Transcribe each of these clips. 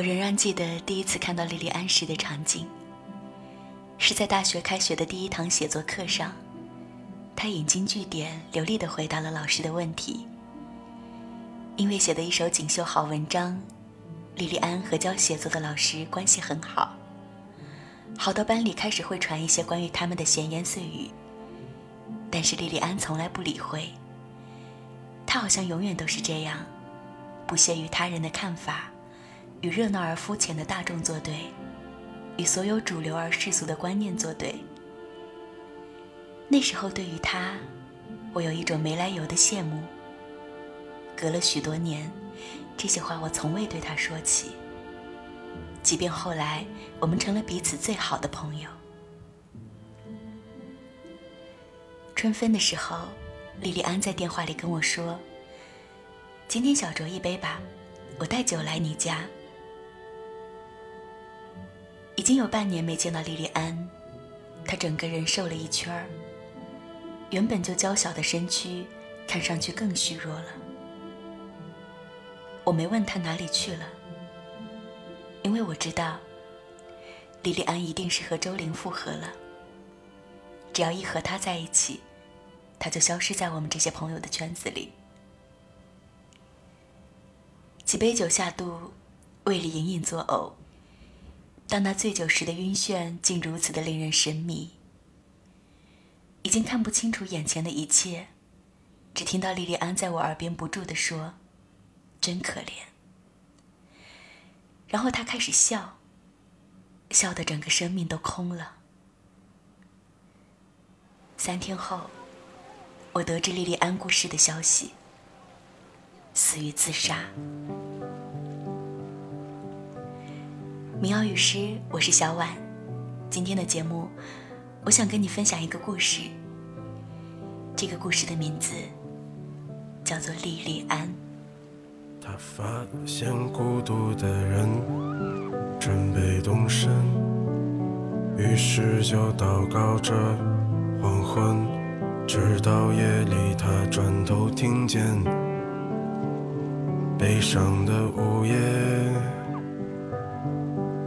我仍然记得第一次看到莉莉安时的场景，是在大学开学的第一堂写作课上，她引经据典，流利地回答了老师的问题。因为写的一首锦绣好文章，莉莉安和教写作的老师关系很好，好到班里开始会传一些关于他们的闲言碎语。但是莉莉安从来不理会，她好像永远都是这样，不屑于他人的看法。与热闹而肤浅的大众作对，与所有主流而世俗的观念作对。那时候，对于他，我有一种没来由的羡慕。隔了许多年，这些话我从未对他说起。即便后来我们成了彼此最好的朋友。春分的时候，莉莉安在电话里跟我说：“今天小酌一杯吧，我带酒来你家。”已经有半年没见到莉莉安，她整个人瘦了一圈儿，原本就娇小的身躯看上去更虚弱了。我没问她哪里去了，因为我知道，莉莉安一定是和周玲复合了。只要一和他在一起，他就消失在我们这些朋友的圈子里。几杯酒下肚，胃里隐隐作呕。当那醉酒时的晕眩竟如此的令人神迷，已经看不清楚眼前的一切，只听到莉莉安在我耳边不住地说：“真可怜。”然后她开始笑，笑得整个生命都空了。三天后，我得知莉莉安过世的消息，死于自杀。民谣与诗，我是小婉。今天的节目，我想跟你分享一个故事。这个故事的名字叫做《莉莉安》。他发现孤独的人准备动身，于是就祷告着黄昏，直到夜里，他转头听见悲伤的午夜。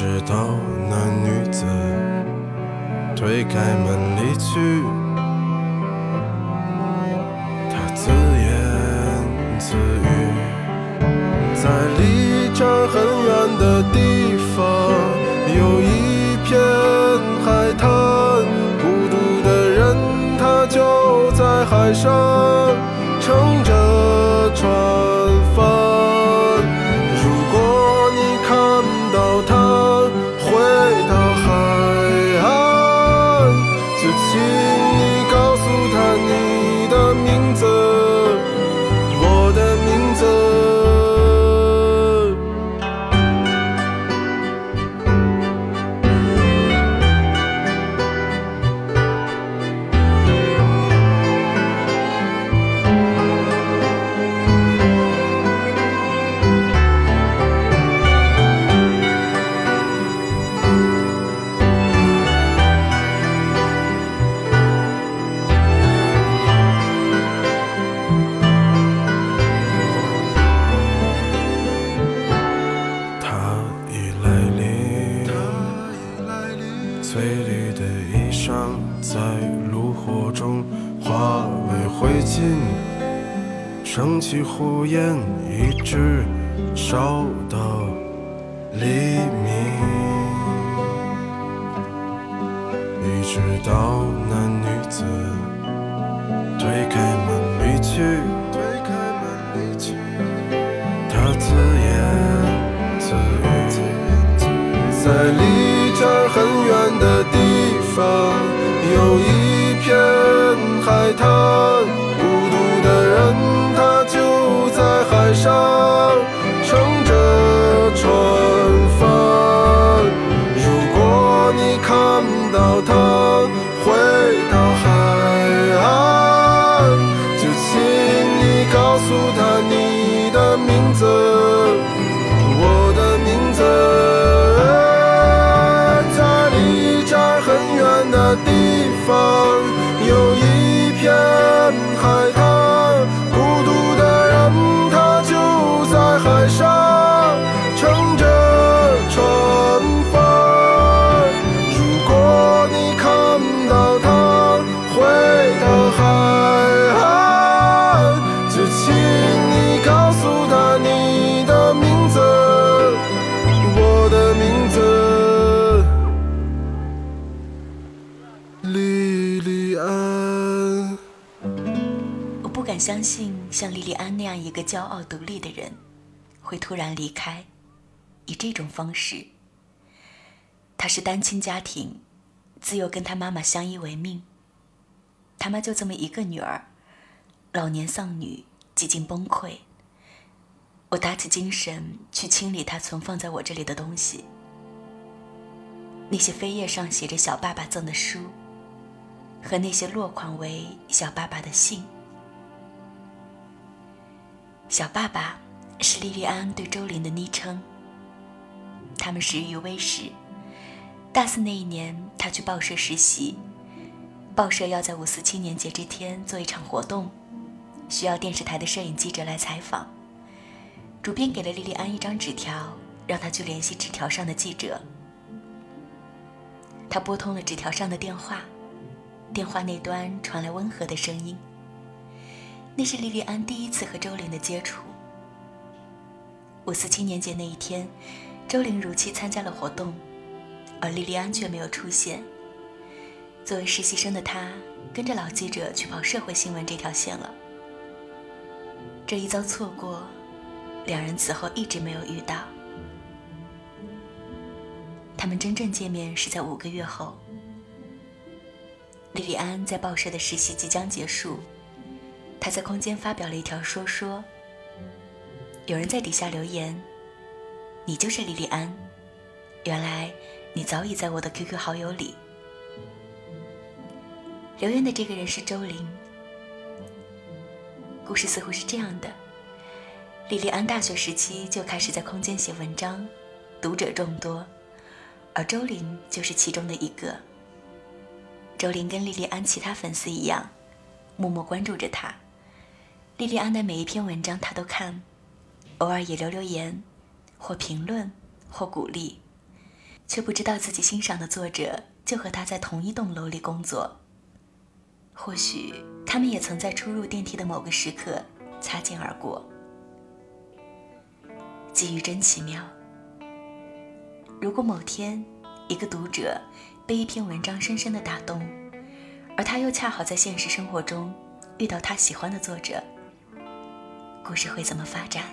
直到那女子推开门离去，她自言自语，在离这儿很远的地翠绿的衣裳在炉火中化为灰烬升起火焰一直烧到黎明。地方，有一片海滩。有一片海。个骄傲独立的人，会突然离开，以这种方式。他是单亲家庭，自幼跟他妈妈相依为命。他妈就这么一个女儿，老年丧女，几近崩溃。我打起精神去清理他存放在我这里的东西，那些扉页上写着小爸爸赠的书，和那些落款为小爸爸的信。小爸爸是莉莉安对周林的昵称。他们识于微时，大四那一年，他去报社实习，报社要在五四青年节这天做一场活动，需要电视台的摄影记者来采访。主编给了莉莉安一张纸条，让她去联系纸条上的记者。他拨通了纸条上的电话，电话那端传来温和的声音。那是莉莉安第一次和周玲的接触。五四青年节那一天，周玲如期参加了活动，而莉莉安却没有出现。作为实习生的她，跟着老记者去跑社会新闻这条线了。这一遭错过，两人此后一直没有遇到。他们真正见面是在五个月后。莉莉安在报社的实习即将结束。他在空间发表了一条说说。有人在底下留言：“你就是莉莉安，原来你早已在我的 QQ 好友里。”留言的这个人是周玲。故事似乎是这样的：莉莉安大学时期就开始在空间写文章，读者众多，而周玲就是其中的一个。周玲跟莉莉安其他粉丝一样，默默关注着她。莉莉安的每一篇文章，她都看，偶尔也留留言，或评论，或鼓励，却不知道自己欣赏的作者就和她在同一栋楼里工作。或许他们也曾在出入电梯的某个时刻擦肩而过。机遇真奇妙。如果某天一个读者被一篇文章深深的打动，而他又恰好在现实生活中遇到他喜欢的作者。故事会怎么发展？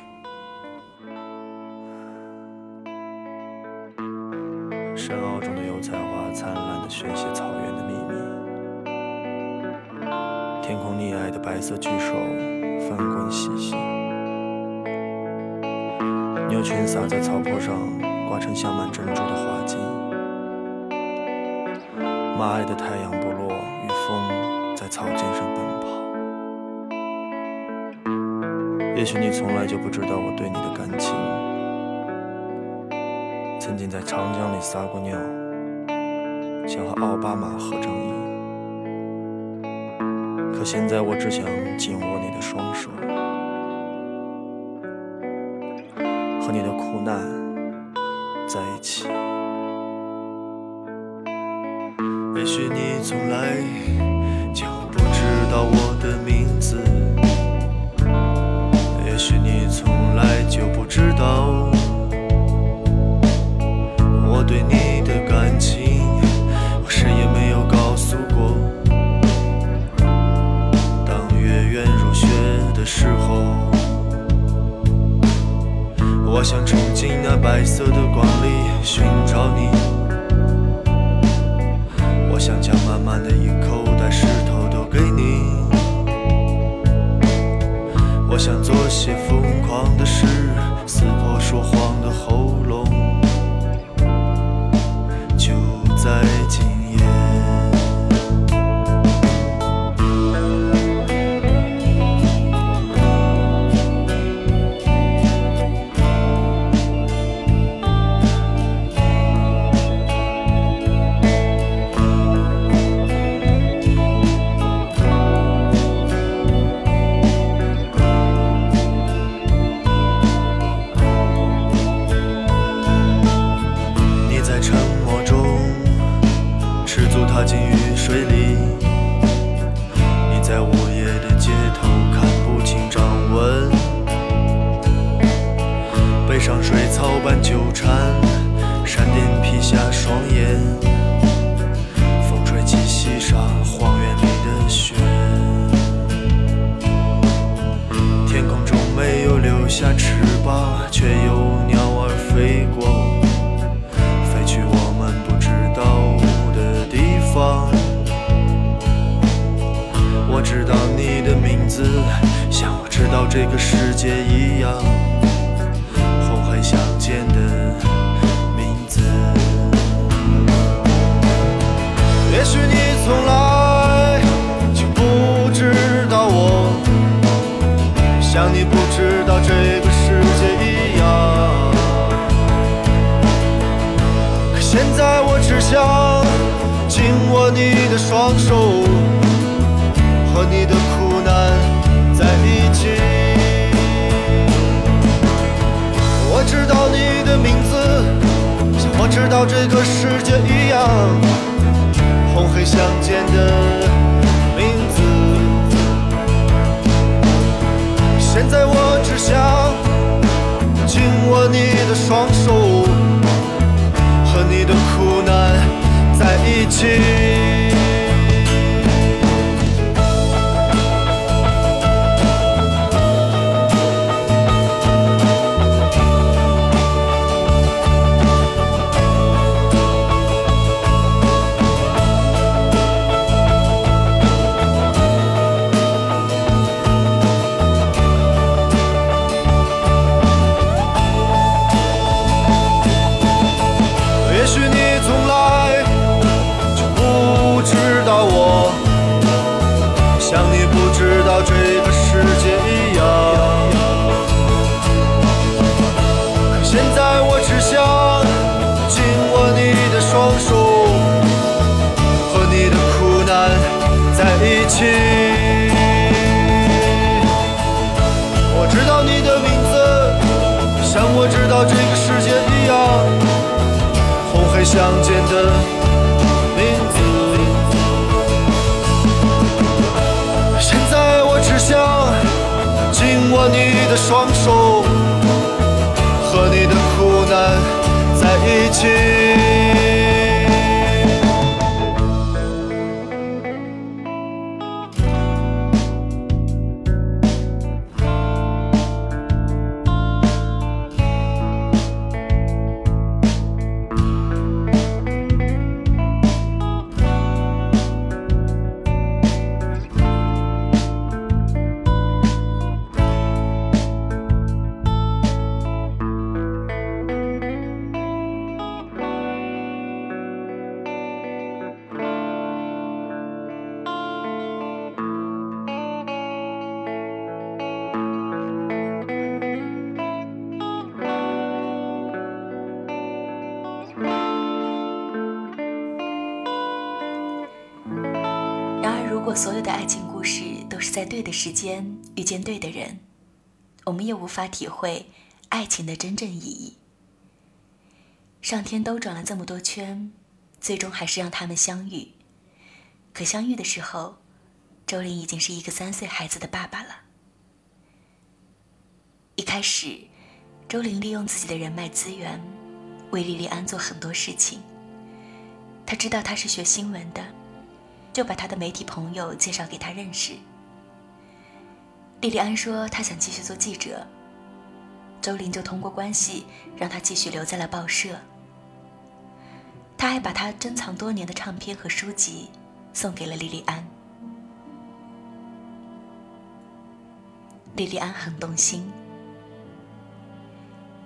深奥中的油菜花，灿烂的宣泄草原的秘密。天空溺爱的白色巨兽，翻滚嬉戏。牛群洒在草坡上，挂成镶满珍珠的花巾。马爱的太阳不落，与风在草间也许你从来就不知道我对你的感情。曾经在长江里撒过尿，想和奥巴马合张影。可现在我只想紧握你的双手，和你的苦难在一起。也许你从来就不知道我我想冲进那白色的光里寻找你，下翅膀，却有鸟儿飞过。飞去我们不知道的地方。我知道你的名字，像我知道这个世界一样，红黑相间的名字。也许你从来就不知道我，像你不想紧握你的双手，和你的苦难在一起。我知道你的名字，像我知道这个世界一样，红黑相间的名字。现在我只想紧握你的双手。你的苦难在一起。你的双手，时间遇见对的人，我们也无法体会爱情的真正意义。上天兜转了这么多圈，最终还是让他们相遇。可相遇的时候，周林已经是一个三岁孩子的爸爸了。一开始，周林利用自己的人脉资源，为莉莉安做很多事情。他知道她是学新闻的，就把他的媒体朋友介绍给他认识。莉莉安说她想继续做记者，周玲就通过关系让她继续留在了报社。他还把他珍藏多年的唱片和书籍送给了莉莉安。莉莉安很动心。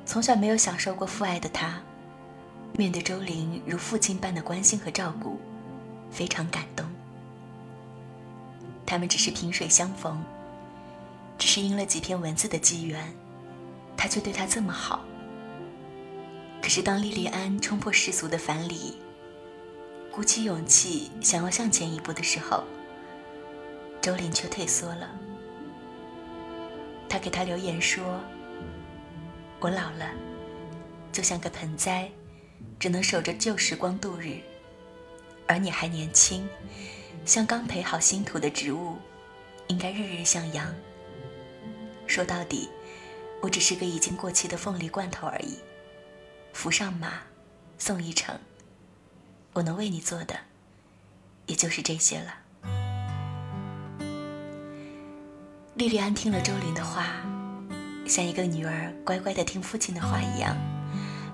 从小没有享受过父爱的他，面对周玲如父亲般的关心和照顾，非常感动。他们只是萍水相逢，只是因了几篇文字的机缘，他却对她这么好。可是当莉莉安冲破世俗的樊篱，鼓起勇气想要向前一步的时候，周玲却退缩了。他给他留言说。我老了，就像个盆栽，只能守着旧时光度日；而你还年轻，像刚培好新土的植物，应该日日向阳。说到底，我只是个已经过期的凤梨罐头而已。扶上马，送一程。我能为你做的，也就是这些了。莉莉安听了周林的话。像一个女儿乖乖的听父亲的话一样，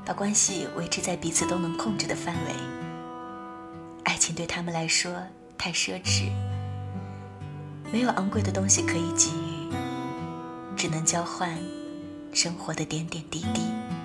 把关系维持在彼此都能控制的范围。爱情对他们来说太奢侈，没有昂贵的东西可以给予，只能交换生活的点点滴滴。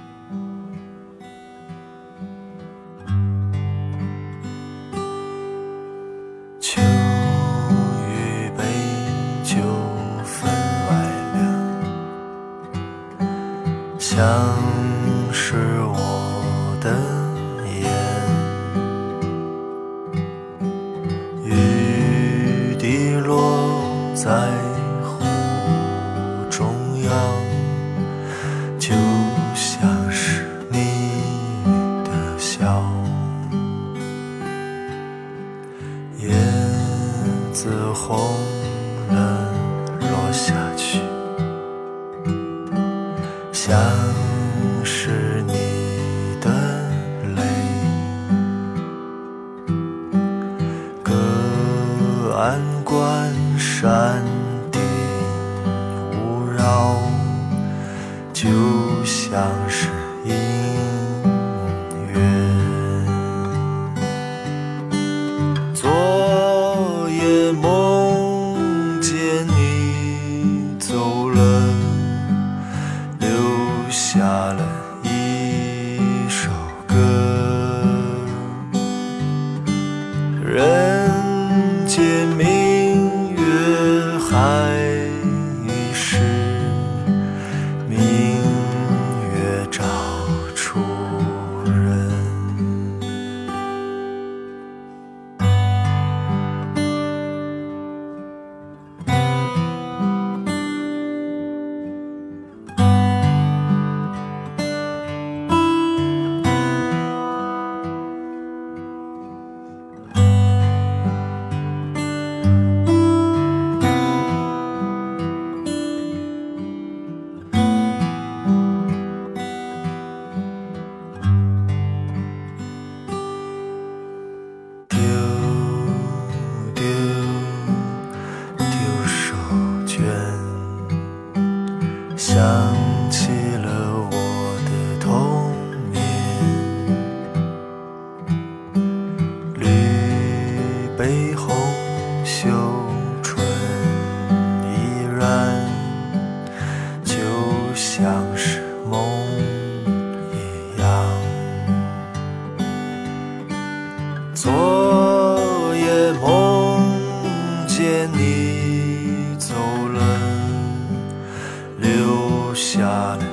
下呢？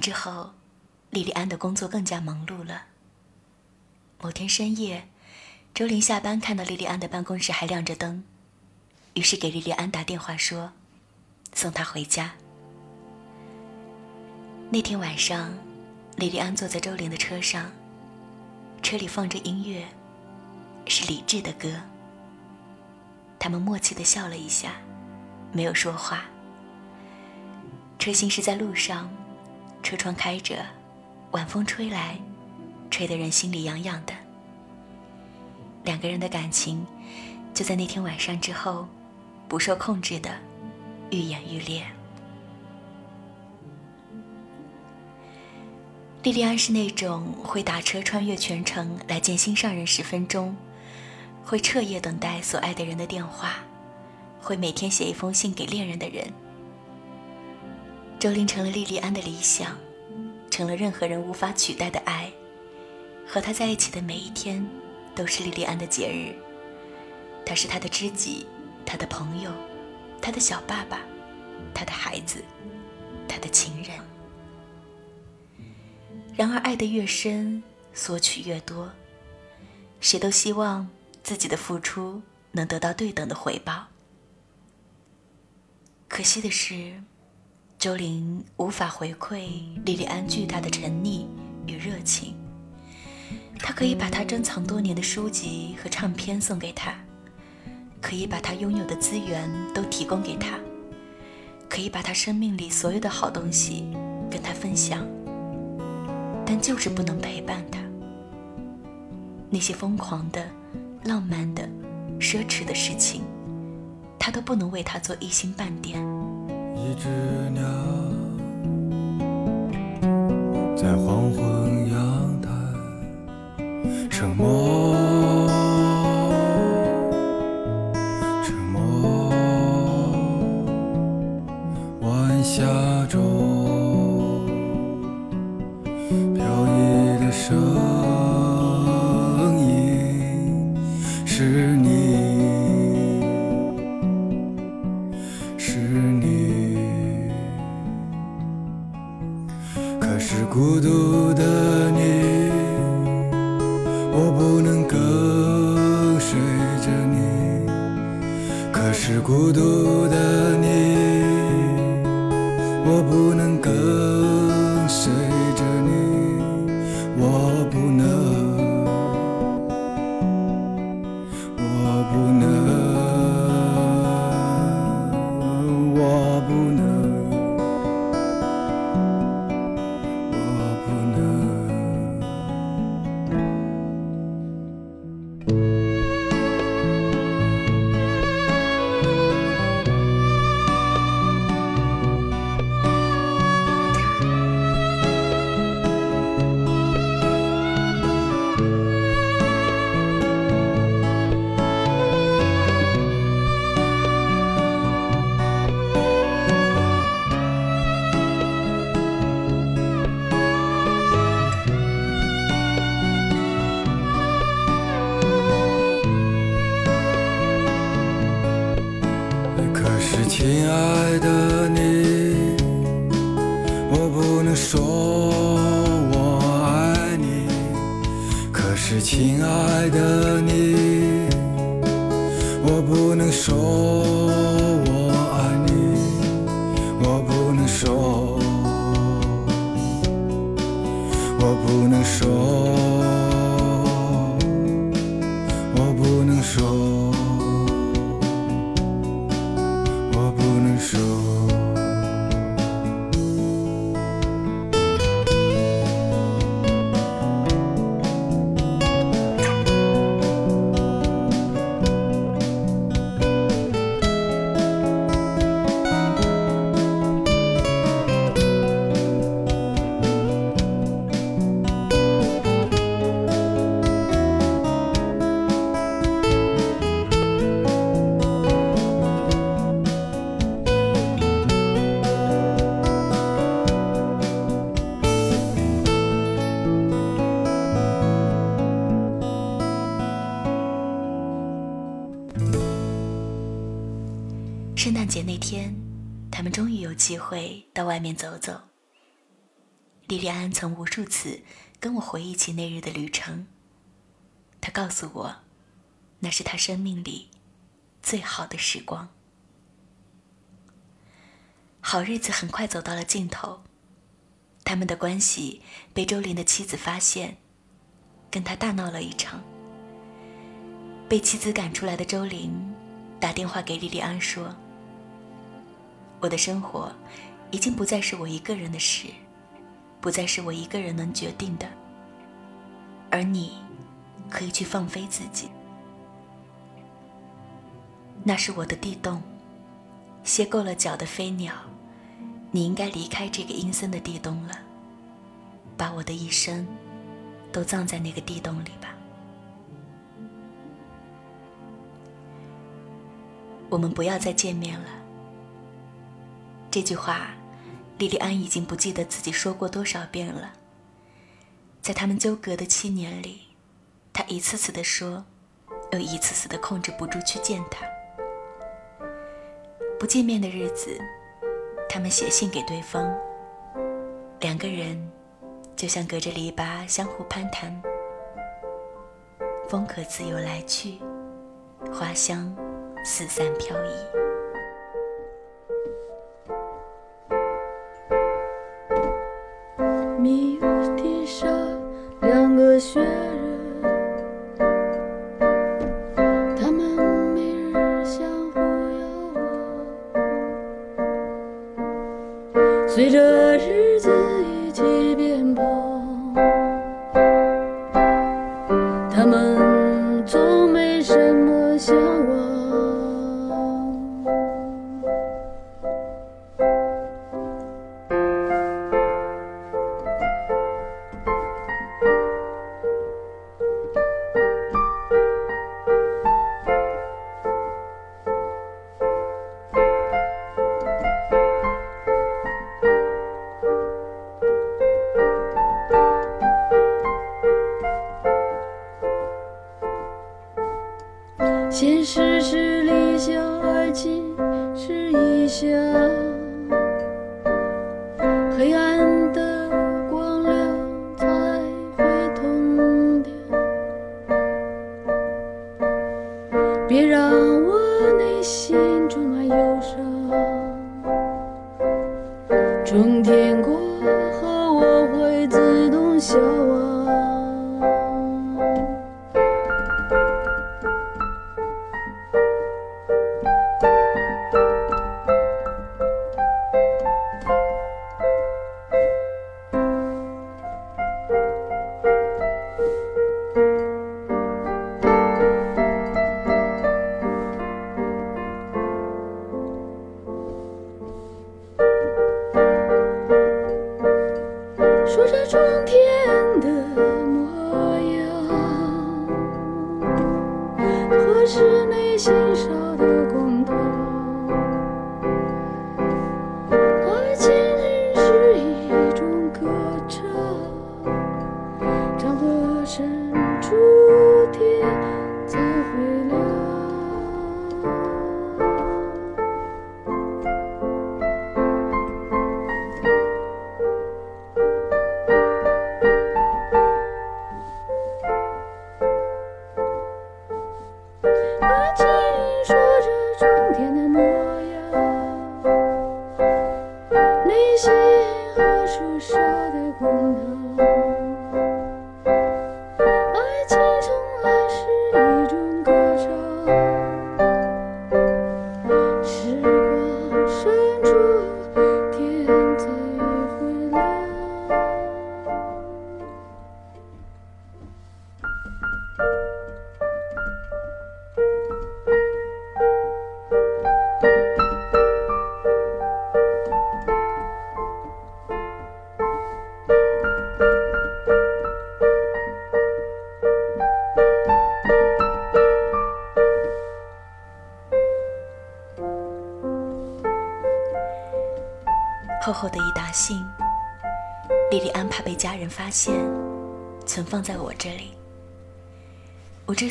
之后，莉莉安的工作更加忙碌了。某天深夜，周玲下班看到莉莉安的办公室还亮着灯，于是给莉莉安打电话说：“送她回家。”那天晚上，莉莉安坐在周玲的车上，车里放着音乐，是李志的歌。他们默契的笑了一下，没有说话。车行驶在路上，车窗开着，晚风吹来，吹得人心里痒痒的。两个人的感情，就在那天晚上之后，不受控制的愈演愈烈。莉莉安是那种会打车穿越全城来见心上人十分钟。会彻夜等待所爱的人的电话，会每天写一封信给恋人的人。周玲成了莉莉安的理想，成了任何人无法取代的爱。和他在一起的每一天，都是莉莉安的节日。他是他的知己，他的朋友，他的小爸爸，他的孩子，他的情人。然而，爱得越深，索取越多。谁都希望。自己的付出能得到对等的回报。可惜的是，周玲无法回馈莉莉安巨大的沉溺与热情。她可以把她珍藏多年的书籍和唱片送给他，可以把她拥有的资源都提供给他，可以把她生命里所有的好东西跟他分享，但就是不能陪伴他。那些疯狂的。浪漫的、奢侈的事情，他都不能为他做一星半点。一只鸟。在黄昏阳台沉默，机会到外面走走。莉莉安曾无数次跟我回忆起那日的旅程。她告诉我，那是她生命里最好的时光。好日子很快走到了尽头，他们的关系被周林的妻子发现，跟他大闹了一场。被妻子赶出来的周林打电话给莉莉安说：“我的生活已经不再是我一个人的事。”不再是我一个人能决定的，而你可以去放飞自己。那是我的地洞，歇够了脚的飞鸟，你应该离开这个阴森的地洞了，把我的一生都葬在那个地洞里吧。我们不要再见面了。这句话。莉莉安已经不记得自己说过多少遍了。在他们纠葛的七年里，她一次次的说，又一次次的控制不住去见他。不见面的日子，他们写信给对方，两个人就像隔着篱笆相互攀谈。风可自由来去，花香四散飘逸。迷雾地上，两个旋。别让我内心充满忧伤。春天过后，我会自动消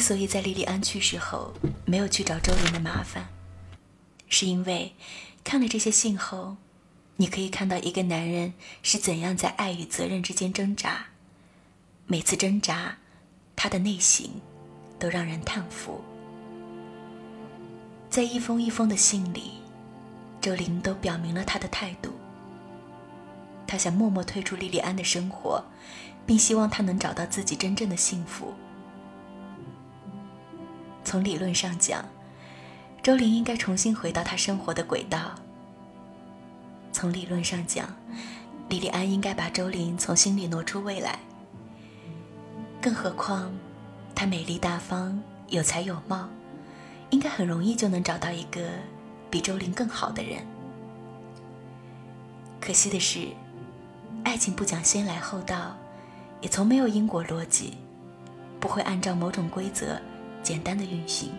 所以在莉莉安去世后没有去找周林的麻烦，是因为看了这些信后，你可以看到一个男人是怎样在爱与责任之间挣扎。每次挣扎，他的内心都让人叹服。在一封一封的信里，周玲都表明了他的态度。他想默默退出莉莉安的生活，并希望她能找到自己真正的幸福。从理论上讲，周玲应该重新回到她生活的轨道。从理论上讲，莉莉安应该把周玲从心里挪出未来。更何况，她美丽大方、有才有貌，应该很容易就能找到一个比周玲更好的人。可惜的是，爱情不讲先来后到，也从没有因果逻辑，不会按照某种规则简单的运行。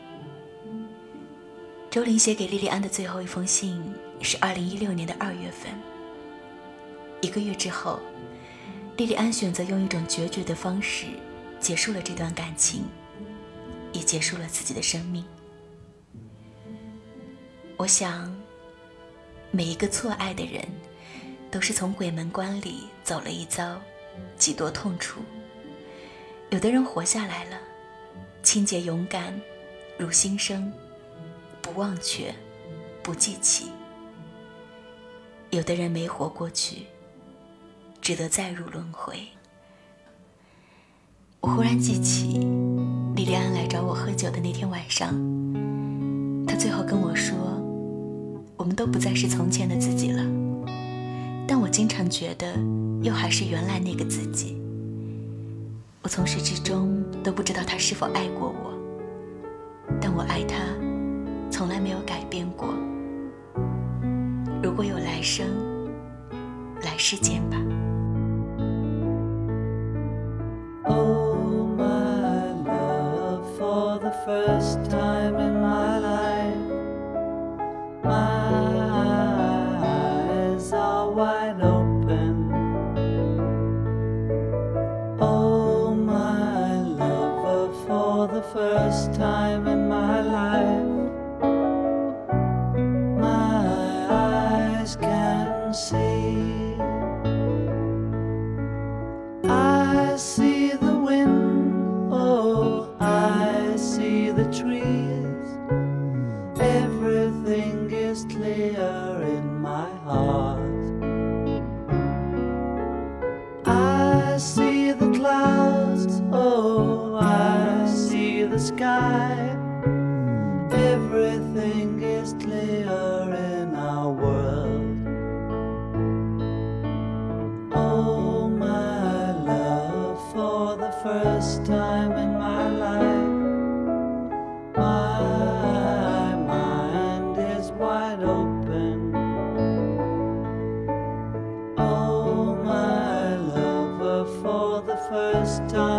周玲写给莉莉安的最后一封信。是二零一六年的二月份，一个月之后，莉莉安选择用一种决绝的方式结束了这段感情，也结束了自己的生命。我想，每一个错爱的人，都是从鬼门关里走了一遭，几多痛楚。有的人活下来了，清洁勇敢，如新生，不忘却，不记起。有的人没活过去，只得再入轮回。我忽然记起莉莉安来找我喝酒的那天晚上，她最后跟我说：“我们都不再是从前的自己了。”但我经常觉得，又还是原来那个自己。我从始至终都不知道他是否爱过我，但我爱他，从来没有改变过。如果有来生，来世见吧。Oh, my love, for the first time in my first time